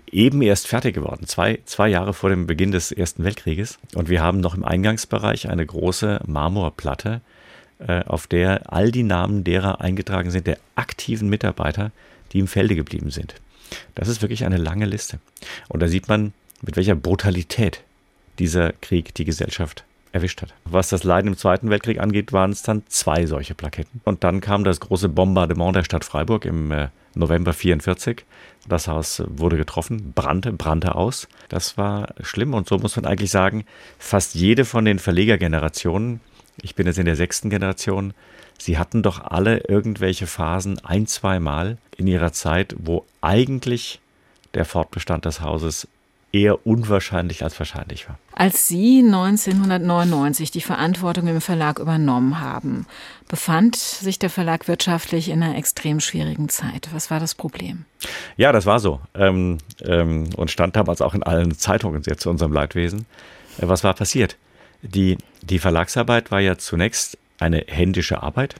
eben erst fertig geworden, zwei, zwei Jahre vor dem Beginn des Ersten Weltkrieges. Und wir haben noch im Eingangsbereich eine große Marmorplatte, auf der all die Namen derer eingetragen sind, der aktiven Mitarbeiter, die im Felde geblieben sind. Das ist wirklich eine lange Liste. Und da sieht man, mit welcher Brutalität dieser Krieg die Gesellschaft erwischt hat. Was das Leiden im Zweiten Weltkrieg angeht, waren es dann zwei solche Plaketten. Und dann kam das große Bombardement der Stadt Freiburg im äh, November 44. Das Haus wurde getroffen, brannte, brannte aus. Das war schlimm und so muss man eigentlich sagen, fast jede von den Verlegergenerationen, ich bin jetzt in der sechsten Generation, sie hatten doch alle irgendwelche Phasen ein, zweimal in ihrer Zeit, wo eigentlich der Fortbestand des Hauses eher unwahrscheinlich als wahrscheinlich war. Als Sie 1999 die Verantwortung im Verlag übernommen haben, befand sich der Verlag wirtschaftlich in einer extrem schwierigen Zeit. Was war das Problem? Ja, das war so. Ähm, ähm, und stand damals auch in allen Zeitungen sehr zu unserem Leidwesen. Äh, was war passiert? Die, die Verlagsarbeit war ja zunächst eine händische Arbeit.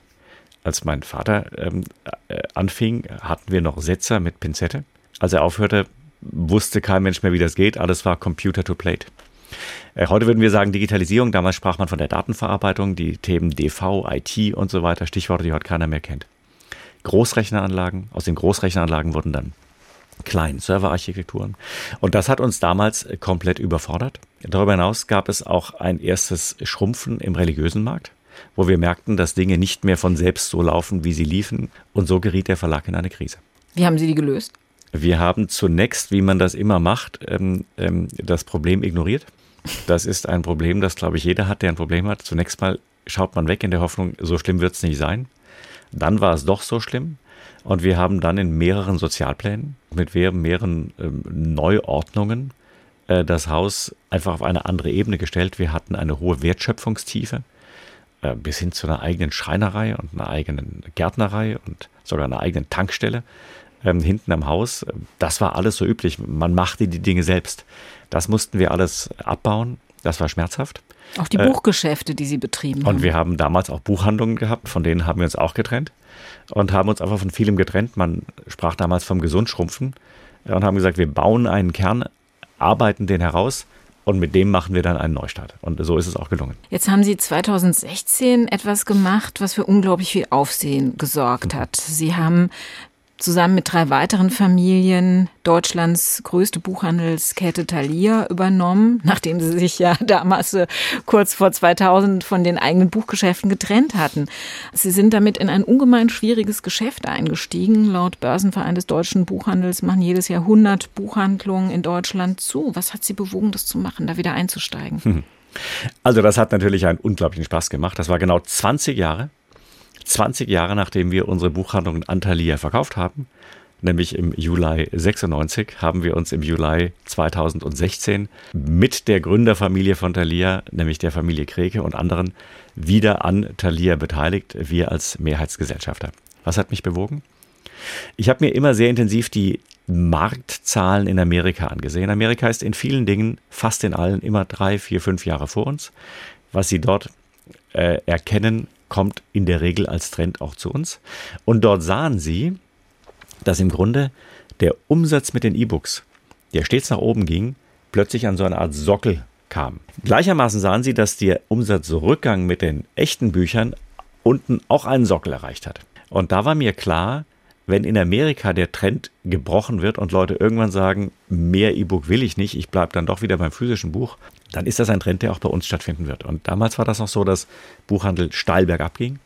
Als mein Vater ähm, äh, anfing, hatten wir noch Setzer mit Pinzette. Als er aufhörte, wusste kein Mensch mehr, wie das geht. Alles war Computer to Plate. Äh, heute würden wir sagen Digitalisierung. Damals sprach man von der Datenverarbeitung, die Themen DV, IT und so weiter. Stichworte, die heute keiner mehr kennt. Großrechneranlagen. Aus den Großrechneranlagen wurden dann kleinen Serverarchitekturen. Und das hat uns damals komplett überfordert. Darüber hinaus gab es auch ein erstes Schrumpfen im religiösen Markt, wo wir merkten, dass Dinge nicht mehr von selbst so laufen, wie sie liefen. Und so geriet der Verlag in eine Krise. Wie haben Sie die gelöst? Wir haben zunächst, wie man das immer macht, ähm, ähm, das Problem ignoriert. Das ist ein Problem, das, glaube ich, jeder hat, der ein Problem hat. Zunächst mal schaut man weg in der Hoffnung, so schlimm wird es nicht sein. Dann war es doch so schlimm. Und wir haben dann in mehreren Sozialplänen, mit mehreren ähm, Neuordnungen, äh, das Haus einfach auf eine andere Ebene gestellt. Wir hatten eine hohe Wertschöpfungstiefe äh, bis hin zu einer eigenen Schreinerei und einer eigenen Gärtnerei und sogar einer eigenen Tankstelle ähm, hinten am Haus. Das war alles so üblich. Man machte die Dinge selbst. Das mussten wir alles abbauen. Das war schmerzhaft. Auch die äh, Buchgeschäfte, die Sie betrieben haben. Und wir haben damals auch Buchhandlungen gehabt, von denen haben wir uns auch getrennt und haben uns einfach von vielem getrennt. Man sprach damals vom Gesundschrumpfen und haben gesagt, wir bauen einen Kern, arbeiten den heraus und mit dem machen wir dann einen Neustart. Und so ist es auch gelungen. Jetzt haben Sie 2016 etwas gemacht, was für unglaublich viel Aufsehen gesorgt hat. Sie haben zusammen mit drei weiteren Familien Deutschlands größte Buchhandelskette Thalia übernommen, nachdem sie sich ja damals äh, kurz vor 2000 von den eigenen Buchgeschäften getrennt hatten. Sie sind damit in ein ungemein schwieriges Geschäft eingestiegen. Laut Börsenverein des deutschen Buchhandels machen jedes Jahr 100 Buchhandlungen in Deutschland zu. Was hat Sie bewogen, das zu machen, da wieder einzusteigen? Hm. Also das hat natürlich einen unglaublichen Spaß gemacht. Das war genau 20 Jahre 20 Jahre nachdem wir unsere Buchhandlung Antalya verkauft haben, nämlich im Juli 96, haben wir uns im Juli 2016 mit der Gründerfamilie von Thalia, nämlich der Familie Kreke und anderen, wieder an Thalia beteiligt, wir als Mehrheitsgesellschafter. Was hat mich bewogen? Ich habe mir immer sehr intensiv die Marktzahlen in Amerika angesehen. Amerika ist in vielen Dingen, fast in allen, immer drei, vier, fünf Jahre vor uns. Was Sie dort äh, erkennen, kommt in der Regel als Trend auch zu uns. Und dort sahen sie, dass im Grunde der Umsatz mit den E-Books, der stets nach oben ging, plötzlich an so eine Art Sockel kam. Gleichermaßen sahen sie, dass der Umsatzrückgang mit den echten Büchern unten auch einen Sockel erreicht hat. Und da war mir klar, wenn in Amerika der Trend gebrochen wird und Leute irgendwann sagen, mehr E-Book will ich nicht, ich bleibe dann doch wieder beim physischen Buch, dann ist das ein Trend, der auch bei uns stattfinden wird. Und damals war das noch so, dass Buchhandel steil bergab ging.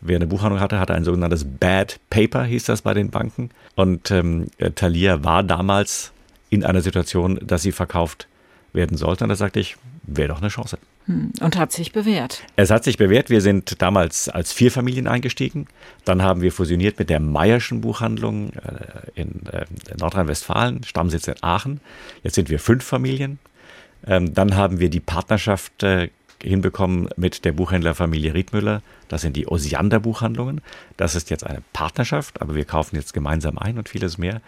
Wer eine Buchhandlung hatte, hatte ein sogenanntes Bad Paper, hieß das bei den Banken. Und ähm, Thalia war damals in einer Situation, dass sie verkauft werden sollte. Und da sagte ich, wäre doch eine Chance. Hm, und hat sich bewährt. Es hat sich bewährt. Wir sind damals als vier Familien eingestiegen. Dann haben wir fusioniert mit der Meierschen Buchhandlung äh, in äh, Nordrhein-Westfalen, Stammsitz in Aachen. Jetzt sind wir fünf Familien. Ähm, dann haben wir die Partnerschaft äh, hinbekommen mit der Buchhändlerfamilie Riedmüller. Das sind die Osiander Buchhandlungen. Das ist jetzt eine Partnerschaft, aber wir kaufen jetzt gemeinsam ein und vieles mehr.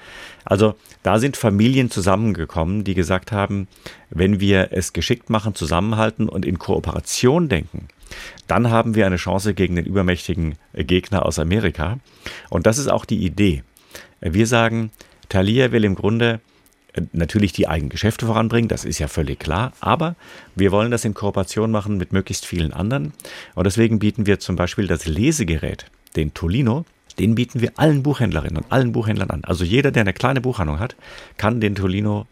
Also da sind Familien zusammengekommen, die gesagt haben, wenn wir es geschickt machen, zusammenhalten und in Kooperation denken, dann haben wir eine Chance gegen den übermächtigen Gegner aus Amerika. Und das ist auch die Idee. Wir sagen, Thalia will im Grunde natürlich die eigenen Geschäfte voranbringen, das ist ja völlig klar, aber wir wollen das in Kooperation machen mit möglichst vielen anderen. Und deswegen bieten wir zum Beispiel das Lesegerät, den Tolino, den bieten wir allen Buchhändlerinnen und allen Buchhändlern an. Also jeder, der eine kleine Buchhandlung hat, kann den Tolino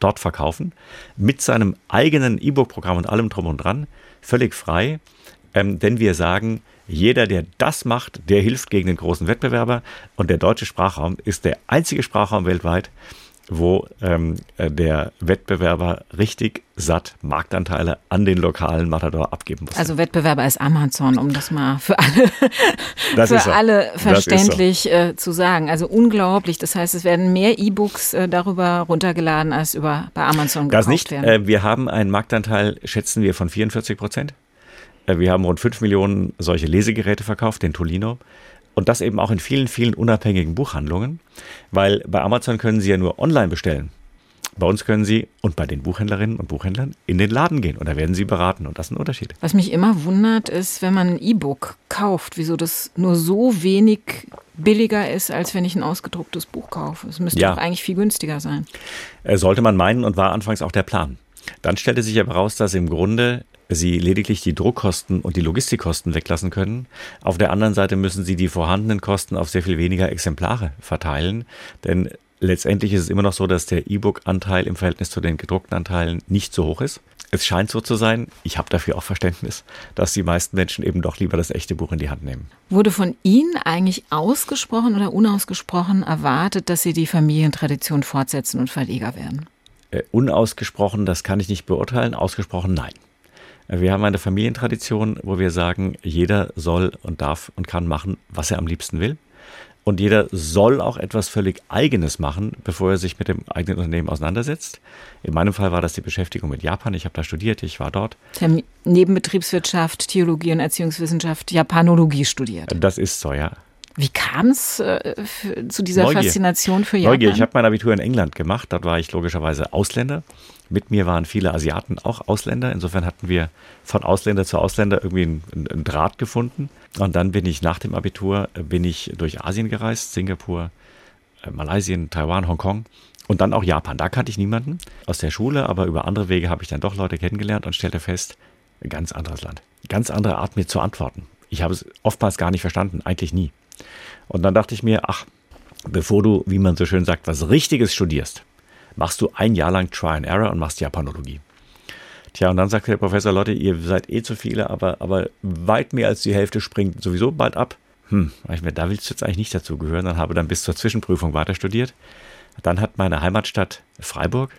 dort verkaufen, mit seinem eigenen E-Book-Programm und allem drum und dran, völlig frei, ähm, denn wir sagen, jeder, der das macht, der hilft gegen den großen Wettbewerber. Und der deutsche Sprachraum ist der einzige Sprachraum weltweit, wo ähm, äh, der Wettbewerber richtig satt Marktanteile an den lokalen Matador abgeben muss. Also Wettbewerber ist Amazon, um das mal für alle, für so. alle verständlich so. äh, zu sagen. Also unglaublich. Das heißt, es werden mehr E-Books äh, darüber runtergeladen, als über bei Amazon das nicht. werden. Wir haben einen Marktanteil, schätzen wir, von 44 Prozent. Wir haben rund 5 Millionen solche Lesegeräte verkauft, den Tolino. Und das eben auch in vielen, vielen unabhängigen Buchhandlungen, weil bei Amazon können Sie ja nur online bestellen. Bei uns können Sie und bei den Buchhändlerinnen und Buchhändlern in den Laden gehen und da werden Sie beraten und das ist ein Unterschied. Was mich immer wundert, ist, wenn man ein E-Book kauft, wieso das nur so wenig billiger ist, als wenn ich ein ausgedrucktes Buch kaufe. Es müsste ja. doch eigentlich viel günstiger sein. Äh, sollte man meinen und war anfangs auch der Plan. Dann stellte sich aber raus, dass im Grunde Sie lediglich die Druckkosten und die Logistikkosten weglassen können. Auf der anderen Seite müssen Sie die vorhandenen Kosten auf sehr viel weniger Exemplare verteilen, denn letztendlich ist es immer noch so, dass der E-Book-Anteil im Verhältnis zu den gedruckten Anteilen nicht so hoch ist. Es scheint so zu sein, ich habe dafür auch Verständnis, dass die meisten Menschen eben doch lieber das echte Buch in die Hand nehmen. Wurde von Ihnen eigentlich ausgesprochen oder unausgesprochen erwartet, dass Sie die Familientradition fortsetzen und Verleger werden? Äh, unausgesprochen, das kann ich nicht beurteilen, ausgesprochen nein. Wir haben eine Familientradition, wo wir sagen, jeder soll und darf und kann machen, was er am liebsten will. Und jeder soll auch etwas völlig Eigenes machen, bevor er sich mit dem eigenen Unternehmen auseinandersetzt. In meinem Fall war das die Beschäftigung mit Japan. Ich habe da studiert, ich war dort. Sie haben neben Betriebswirtschaft, Theologie und Erziehungswissenschaft Japanologie studiert. Das ist so, ja. Wie kam es äh, zu dieser Neugier. Faszination für Japan? Neugier. Ich habe mein Abitur in England gemacht. Dort war ich logischerweise Ausländer. Mit mir waren viele Asiaten auch Ausländer. Insofern hatten wir von Ausländer zu Ausländer irgendwie einen, einen Draht gefunden. Und dann bin ich nach dem Abitur äh, bin ich durch Asien gereist, Singapur, äh, Malaysia, Taiwan, Hongkong und dann auch Japan. Da kannte ich niemanden aus der Schule, aber über andere Wege habe ich dann doch Leute kennengelernt und stellte fest, ganz anderes Land. Ganz andere Art, mir zu antworten. Ich habe es oftmals gar nicht verstanden, eigentlich nie. Und dann dachte ich mir, ach, bevor du, wie man so schön sagt, was Richtiges studierst, machst du ein Jahr lang Try and Error und machst Japanologie. Tja, und dann sagte der Professor, Leute, ihr seid eh zu viele, aber, aber weit mehr als die Hälfte springt sowieso bald ab. Hm, da willst du jetzt eigentlich nicht dazugehören. Dann habe dann bis zur Zwischenprüfung weiter studiert. Dann hat meine Heimatstadt Freiburg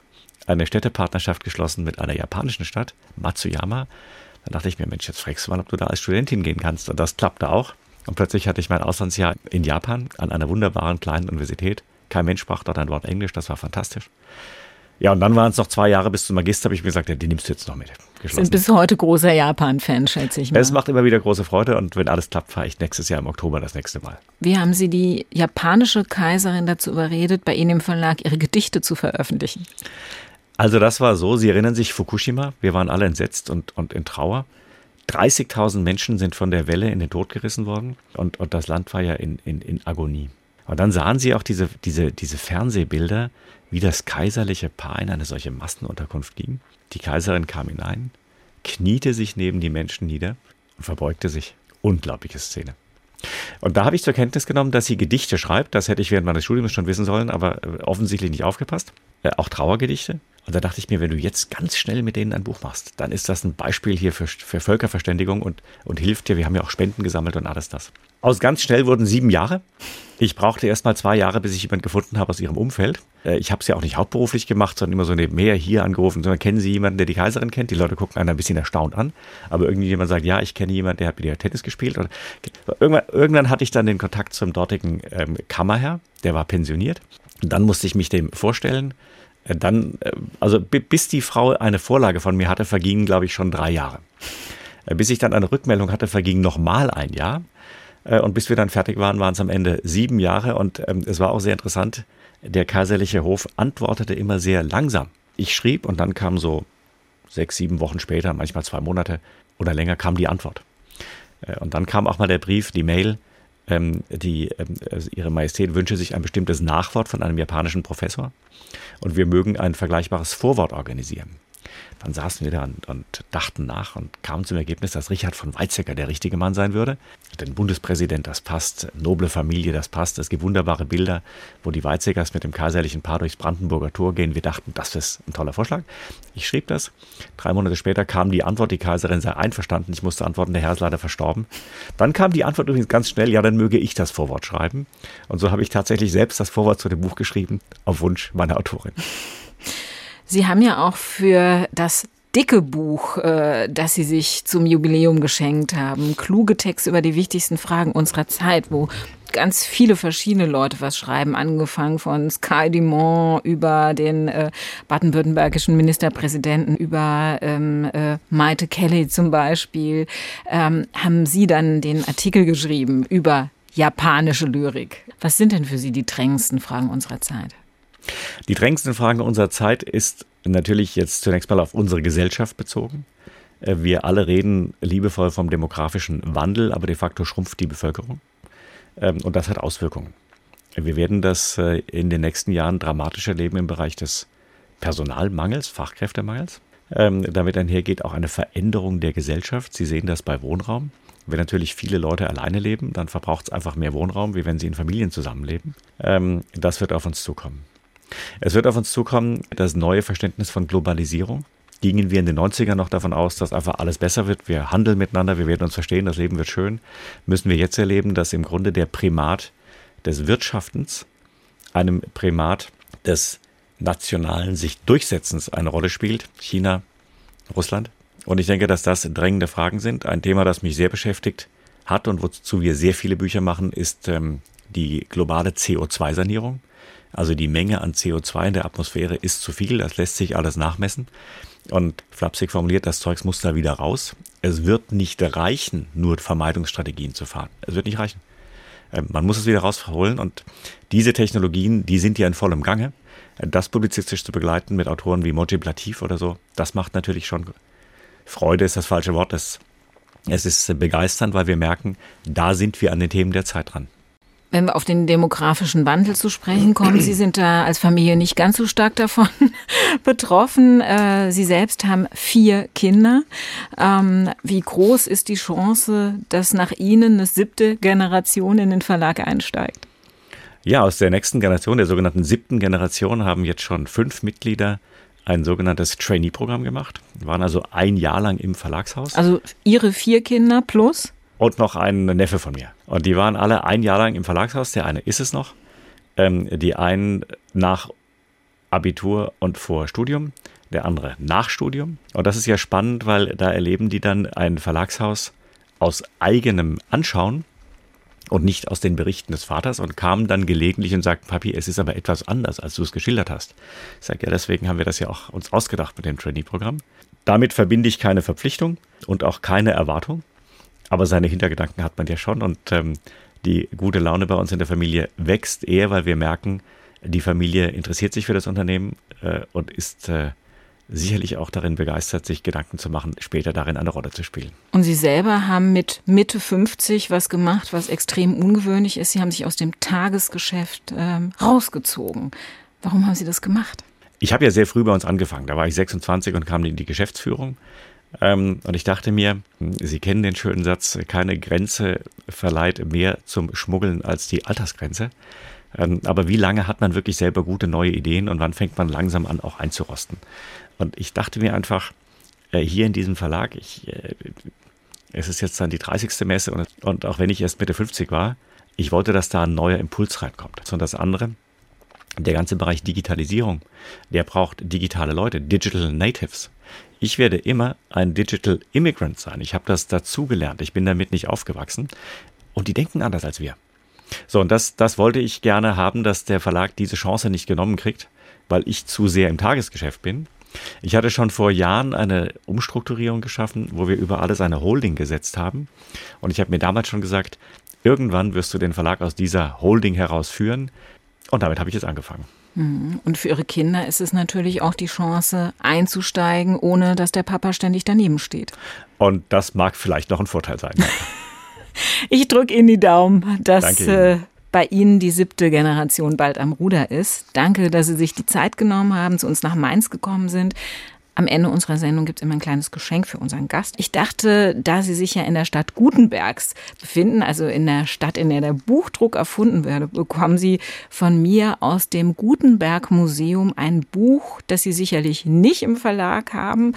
eine Städtepartnerschaft geschlossen mit einer japanischen Stadt, Matsuyama. Dann dachte ich mir, Mensch, jetzt fragst du mal, ob du da als Studentin gehen kannst. Und das klappte auch. Und plötzlich hatte ich mein Auslandsjahr in Japan an einer wunderbaren kleinen Universität. Kein Mensch sprach dort ein Wort Englisch, das war fantastisch. Ja, und dann waren es noch zwei Jahre bis zum Magister, habe ich mir gesagt, ja, die nimmst du jetzt noch mit. Sind bis heute großer Japan-Fan, schätze ich mal. Es macht immer wieder große Freude und wenn alles klappt, fahre ich nächstes Jahr im Oktober das nächste Mal. Wie haben Sie die japanische Kaiserin dazu überredet, bei Ihnen im Verlag ihre Gedichte zu veröffentlichen? Also das war so, Sie erinnern sich Fukushima, wir waren alle entsetzt und, und in Trauer. 30.000 Menschen sind von der Welle in den Tod gerissen worden und, und das Land war ja in, in, in Agonie. Und dann sahen sie auch diese, diese, diese Fernsehbilder, wie das kaiserliche Paar in eine solche Massenunterkunft ging. Die Kaiserin kam hinein, kniete sich neben die Menschen nieder und verbeugte sich. Unglaubliche Szene. Und da habe ich zur Kenntnis genommen, dass sie Gedichte schreibt. Das hätte ich während meines Studiums schon wissen sollen, aber äh, offensichtlich nicht aufgepasst. Äh, auch Trauergedichte. Und da dachte ich mir, wenn du jetzt ganz schnell mit denen ein Buch machst, dann ist das ein Beispiel hier für, für Völkerverständigung und, und hilft dir. Wir haben ja auch Spenden gesammelt und alles das. Aus ganz schnell wurden sieben Jahre. Ich brauchte erst mal zwei Jahre, bis ich jemanden gefunden habe aus ihrem Umfeld. Äh, ich habe es ja auch nicht hauptberuflich gemacht, sondern immer so nebenher hier angerufen, sondern kennen Sie jemanden, der die Kaiserin kennt? Die Leute gucken einen ein bisschen erstaunt an. Aber irgendjemand sagt, ja, ich kenne jemanden, der hat mit ihr Tennis gespielt. Oder irgendwann, irgendwann hatte ich dann den Kontakt zum dortigen ähm, Kammerherr, der war pensioniert. Dann musste ich mich dem vorstellen. Äh, dann, äh, also bis die Frau eine Vorlage von mir hatte, vergingen, glaube ich, schon drei Jahre. Bis ich dann eine Rückmeldung hatte, verging nochmal ein Jahr. Und bis wir dann fertig waren, waren es am Ende sieben Jahre. Und ähm, es war auch sehr interessant. Der kaiserliche Hof antwortete immer sehr langsam. Ich schrieb und dann kam so sechs, sieben Wochen später, manchmal zwei Monate oder länger, kam die Antwort. Und dann kam auch mal der Brief, die Mail, ähm, die, ähm, also Ihre Majestät wünsche sich ein bestimmtes Nachwort von einem japanischen Professor und wir mögen ein vergleichbares Vorwort organisieren. Dann saßen wir da und, und, dachten nach und kamen zum Ergebnis, dass Richard von Weizsäcker der richtige Mann sein würde. Denn Bundespräsident, das passt, noble Familie, das passt. Es gibt wunderbare Bilder, wo die Weizsäckers mit dem kaiserlichen Paar durchs Brandenburger Tor gehen. Wir dachten, das ist ein toller Vorschlag. Ich schrieb das. Drei Monate später kam die Antwort, die Kaiserin sei einverstanden. Ich musste antworten, der Herr ist leider verstorben. Dann kam die Antwort übrigens ganz schnell, ja, dann möge ich das Vorwort schreiben. Und so habe ich tatsächlich selbst das Vorwort zu dem Buch geschrieben, auf Wunsch meiner Autorin. Sie haben ja auch für das dicke Buch, äh, das Sie sich zum Jubiläum geschenkt haben, kluge Texte über die wichtigsten Fragen unserer Zeit, wo ganz viele verschiedene Leute was schreiben, angefangen von Sky Dumont über den äh, baden-württembergischen Ministerpräsidenten, über ähm, äh, Maite Kelly zum Beispiel, ähm, haben Sie dann den Artikel geschrieben über japanische Lyrik. Was sind denn für Sie die drängendsten Fragen unserer Zeit? Die drängendsten Fragen unserer Zeit ist natürlich jetzt zunächst mal auf unsere Gesellschaft bezogen. Äh, wir alle reden liebevoll vom demografischen Wandel, aber de facto schrumpft die Bevölkerung. Ähm, und das hat Auswirkungen. Wir werden das äh, in den nächsten Jahren dramatisch erleben im Bereich des Personalmangels, Fachkräftemangels. Ähm, damit einhergeht auch eine Veränderung der Gesellschaft. Sie sehen das bei Wohnraum. Wenn natürlich viele Leute alleine leben, dann verbraucht es einfach mehr Wohnraum, wie wenn sie in Familien zusammenleben. Ähm, das wird auf uns zukommen. Es wird auf uns zukommen, das neue Verständnis von Globalisierung. Gingen wir in den 90ern noch davon aus, dass einfach alles besser wird, wir handeln miteinander, wir werden uns verstehen, das Leben wird schön, müssen wir jetzt erleben, dass im Grunde der Primat des Wirtschaftens einem Primat des nationalen sich Durchsetzens eine Rolle spielt. China, Russland. Und ich denke, dass das drängende Fragen sind. Ein Thema, das mich sehr beschäftigt hat und wozu wir sehr viele Bücher machen, ist ähm, die globale CO2-Sanierung. Also die Menge an CO2 in der Atmosphäre ist zu viel, das lässt sich alles nachmessen. Und flapsig formuliert, das Zeugs muss da wieder raus. Es wird nicht reichen, nur Vermeidungsstrategien zu fahren. Es wird nicht reichen. Ähm, man muss es wieder rausholen und diese Technologien, die sind ja in vollem Gange. Das publizistisch zu begleiten mit Autoren wie Mojib Latif oder so, das macht natürlich schon Freude ist das falsche Wort. Es, es ist begeisternd, weil wir merken, da sind wir an den Themen der Zeit dran. Wenn wir auf den demografischen Wandel zu sprechen kommen, Sie sind da als Familie nicht ganz so stark davon betroffen. Äh, Sie selbst haben vier Kinder. Ähm, wie groß ist die Chance, dass nach Ihnen eine siebte Generation in den Verlag einsteigt? Ja, aus der nächsten Generation, der sogenannten siebten Generation, haben jetzt schon fünf Mitglieder ein sogenanntes Trainee-Programm gemacht. Waren also ein Jahr lang im Verlagshaus. Also Ihre vier Kinder plus? Und noch ein Neffe von mir. Und die waren alle ein Jahr lang im Verlagshaus. Der eine ist es noch. Ähm, die einen nach Abitur und vor Studium, der andere nach Studium. Und das ist ja spannend, weil da erleben die dann ein Verlagshaus aus eigenem Anschauen und nicht aus den Berichten des Vaters und kamen dann gelegentlich und sagten, Papi, es ist aber etwas anders, als du es geschildert hast. Ich sage, ja, deswegen haben wir das ja auch uns ausgedacht mit dem Trainee-Programm. Damit verbinde ich keine Verpflichtung und auch keine Erwartung, aber seine Hintergedanken hat man ja schon und ähm, die gute Laune bei uns in der Familie wächst eher, weil wir merken, die Familie interessiert sich für das Unternehmen äh, und ist äh, sicherlich auch darin begeistert, sich Gedanken zu machen, später darin eine Rolle zu spielen. Und Sie selber haben mit Mitte 50 was gemacht, was extrem ungewöhnlich ist. Sie haben sich aus dem Tagesgeschäft ähm, rausgezogen. Warum haben Sie das gemacht? Ich habe ja sehr früh bei uns angefangen. Da war ich 26 und kam in die Geschäftsführung. Ähm, und ich dachte mir, Sie kennen den schönen Satz, keine Grenze verleiht mehr zum Schmuggeln als die Altersgrenze. Ähm, aber wie lange hat man wirklich selber gute neue Ideen und wann fängt man langsam an, auch einzurosten? Und ich dachte mir einfach, äh, hier in diesem Verlag, ich, äh, es ist jetzt dann die 30. Messe und, und auch wenn ich erst Mitte 50 war, ich wollte, dass da ein neuer Impuls reinkommt. Und das andere, der ganze Bereich Digitalisierung, der braucht digitale Leute, Digital Natives. Ich werde immer ein Digital Immigrant sein. Ich habe das dazugelernt. Ich bin damit nicht aufgewachsen. Und die denken anders als wir. So, und das, das wollte ich gerne haben, dass der Verlag diese Chance nicht genommen kriegt, weil ich zu sehr im Tagesgeschäft bin. Ich hatte schon vor Jahren eine Umstrukturierung geschaffen, wo wir über alles eine Holding gesetzt haben. Und ich habe mir damals schon gesagt, irgendwann wirst du den Verlag aus dieser Holding heraus führen. Und damit habe ich jetzt angefangen. Mhm. Und für Ihre Kinder ist es natürlich auch die Chance, einzusteigen, ohne dass der Papa ständig daneben steht. Und das mag vielleicht noch ein Vorteil sein. Ich drücke Ihnen die Daumen, dass äh, bei Ihnen die siebte Generation bald am Ruder ist. Danke, dass Sie sich die Zeit genommen haben, zu uns nach Mainz gekommen sind. Am Ende unserer Sendung gibt es immer ein kleines Geschenk für unseren Gast. Ich dachte, da Sie sich ja in der Stadt Gutenbergs befinden, also in der Stadt, in der der Buchdruck erfunden wurde, bekommen Sie von mir aus dem Gutenberg Museum ein Buch, das Sie sicherlich nicht im Verlag haben,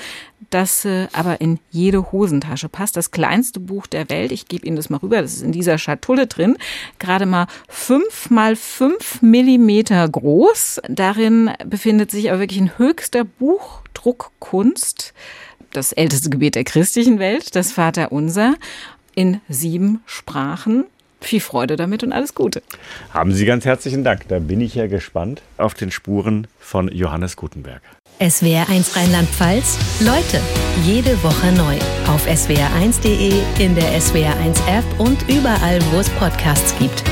das äh, aber in jede Hosentasche passt. Das kleinste Buch der Welt. Ich gebe Ihnen das mal rüber. Das ist in dieser Schatulle drin. Gerade mal fünf mal fünf Millimeter groß. Darin befindet sich aber wirklich ein höchster Buch Druckkunst, das älteste Gebet der christlichen Welt, das Vaterunser, in sieben Sprachen. Viel Freude damit und alles Gute. Haben Sie ganz herzlichen Dank. Da bin ich ja gespannt auf den Spuren von Johannes Gutenberg. SWR1 Rheinland-Pfalz. Leute, jede Woche neu. Auf swr1.de, in der SWR1 App und überall, wo es Podcasts gibt.